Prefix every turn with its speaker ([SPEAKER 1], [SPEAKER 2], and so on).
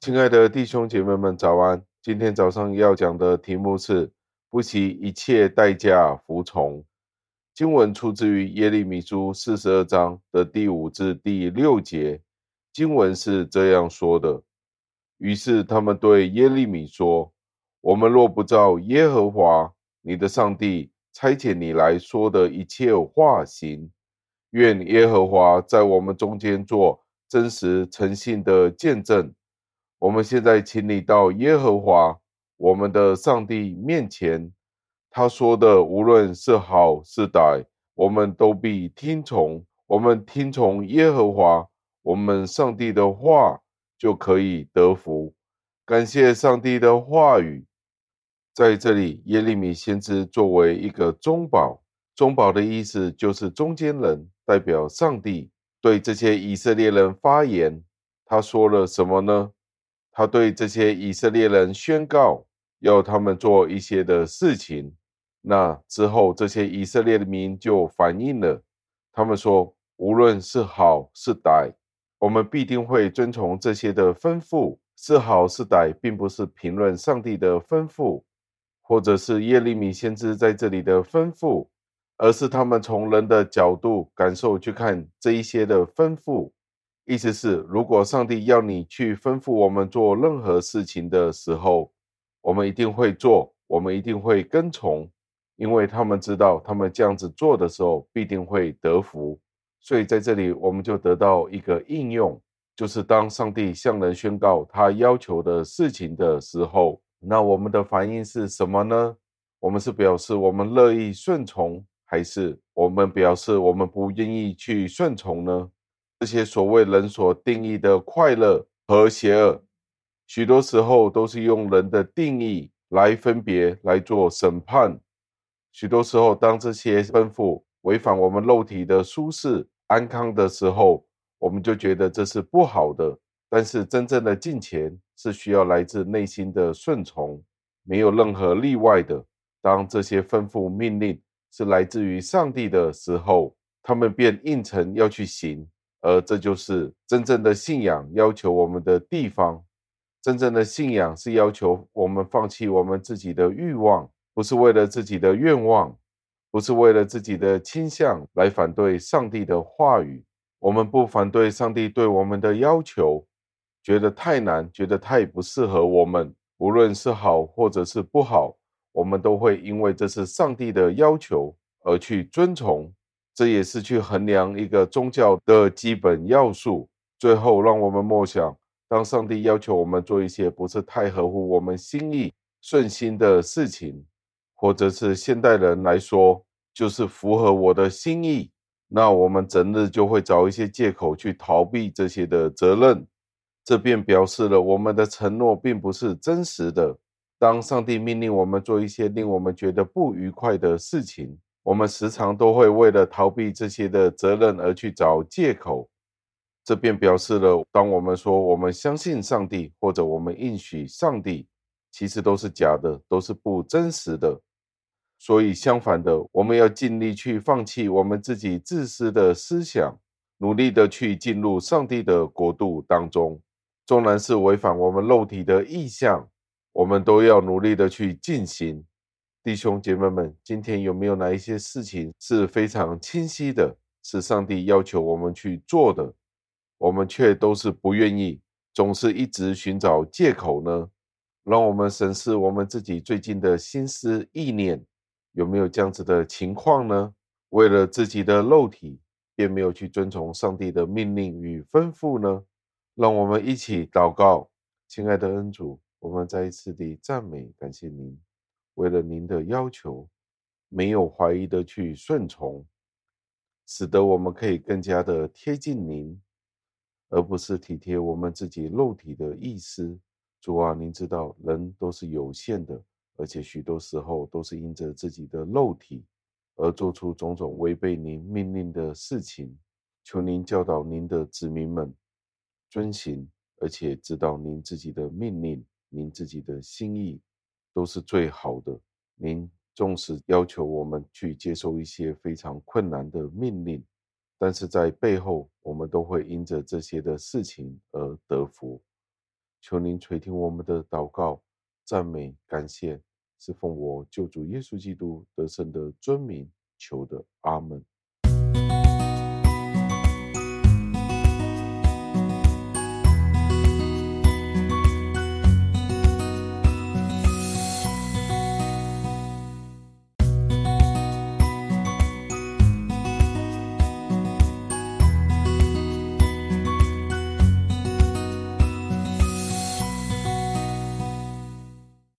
[SPEAKER 1] 亲爱的弟兄姐妹们，早安！今天早上要讲的题目是不惜一切代价服从。经文出自于耶利米书四十二章的第五至第六节。经文是这样说的：于是他们对耶利米说：“我们若不照耶和华你的上帝差遣你来说的一切话行，愿耶和华在我们中间做真实诚信的见证。”我们现在请你到耶和华我们的上帝面前，他说的无论是好是歹，我们都必听从。我们听从耶和华我们上帝的话，就可以得福。感谢上帝的话语。在这里，耶利米先知作为一个中保，中保的意思就是中间人，代表上帝对这些以色列人发言。他说了什么呢？他对这些以色列人宣告，要他们做一些的事情。那之后，这些以色列的民就反应了。他们说，无论是好是歹，我们必定会遵从这些的吩咐。是好是歹，并不是评论上帝的吩咐，或者是耶利米先知在这里的吩咐，而是他们从人的角度感受去看这一些的吩咐。意思是，如果上帝要你去吩咐我们做任何事情的时候，我们一定会做，我们一定会跟从，因为他们知道，他们这样子做的时候必定会得福。所以在这里，我们就得到一个应用，就是当上帝向人宣告他要求的事情的时候，那我们的反应是什么呢？我们是表示我们乐意顺从，还是我们表示我们不愿意去顺从呢？这些所谓人所定义的快乐和邪恶，许多时候都是用人的定义来分别来做审判。许多时候，当这些吩咐违反我们肉体的舒适安康的时候，我们就觉得这是不好的。但是，真正的敬虔是需要来自内心的顺从，没有任何例外的。当这些吩咐命令是来自于上帝的时候，他们便应承要去行。而这就是真正的信仰要求我们的地方。真正的信仰是要求我们放弃我们自己的欲望，不是为了自己的愿望，不是为了自己的倾向来反对上帝的话语。我们不反对上帝对我们的要求，觉得太难，觉得太不适合我们，无论是好或者是不好，我们都会因为这是上帝的要求而去遵从。这也是去衡量一个宗教的基本要素。最后，让我们默想：当上帝要求我们做一些不是太合乎我们心意、顺心的事情，或者是现代人来说，就是符合我的心意，那我们整日就会找一些借口去逃避这些的责任。这便表示了我们的承诺并不是真实的。当上帝命令我们做一些令我们觉得不愉快的事情，我们时常都会为了逃避这些的责任而去找借口，这便表示了，当我们说我们相信上帝，或者我们应许上帝，其实都是假的，都是不真实的。所以相反的，我们要尽力去放弃我们自己自私的思想，努力的去进入上帝的国度当中。纵然是违反我们肉体的意向，我们都要努力的去进行。弟兄姐妹们，今天有没有哪一些事情是非常清晰的，是上帝要求我们去做的，我们却都是不愿意，总是一直寻找借口呢？让我们审视我们自己最近的心思意念，有没有这样子的情况呢？为了自己的肉体，便没有去遵从上帝的命令与吩咐呢？让我们一起祷告，亲爱的恩主，我们再一次地赞美感谢您。为了您的要求，没有怀疑的去顺从，使得我们可以更加的贴近您，而不是体贴我们自己肉体的意思。主啊，您知道人都是有限的，而且许多时候都是因着自己的肉体而做出种种违背您命令的事情。求您教导您的子民们遵行，而且知道您自己的命令，您自己的心意。都是最好的。您纵使要求我们去接受一些非常困难的命令，但是在背后，我们都会因着这些的事情而得福。求您垂听我们的祷告，赞美感谢，是奉我救主耶稣基督得胜的尊名求的，阿门。